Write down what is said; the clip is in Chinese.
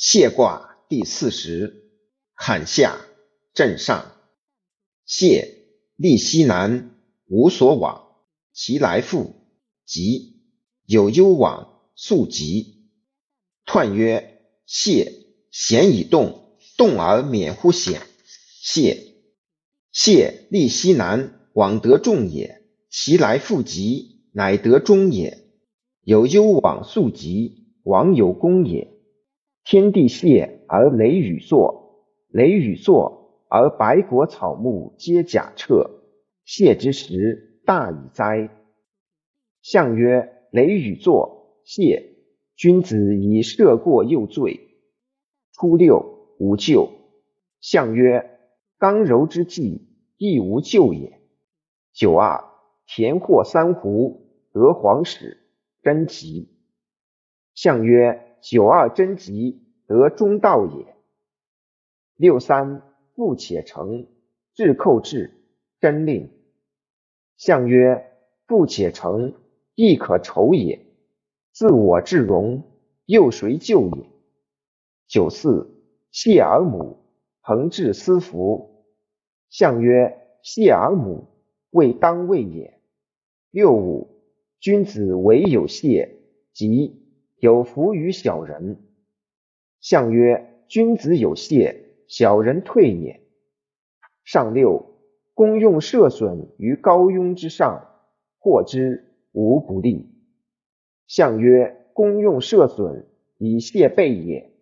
谢卦第四十，坎下震上。谢，利西南，无所往，其来复，吉。有攸往，速吉。彖曰：谢，险以动，动而免乎险。谢，谢利西南，往得众也。其来复吉，乃得中也。有攸往，速吉，往有功也。天地谢而雷雨作，雷雨作而百果草木皆甲彻。谢之时，大矣哉！象曰：雷雨作，谢。君子以赦过又罪。初六，无咎。象曰：刚柔之际，亦无咎也。九二，田获三斛，得黄矢，贞吉。象曰。九二贞吉，得中道也。六三富且成，至寇至，贞令。象曰：富且成，亦可酬也。自我至荣，又谁救也？九四谢而母，恒至思服。象曰：谢而母，未当位也。六五君子唯有谢，吉。有福于小人。相曰：君子有谢，小人退也。上六，公用射损于高庸之上，获之无不利。相曰：公用射损以谢备也。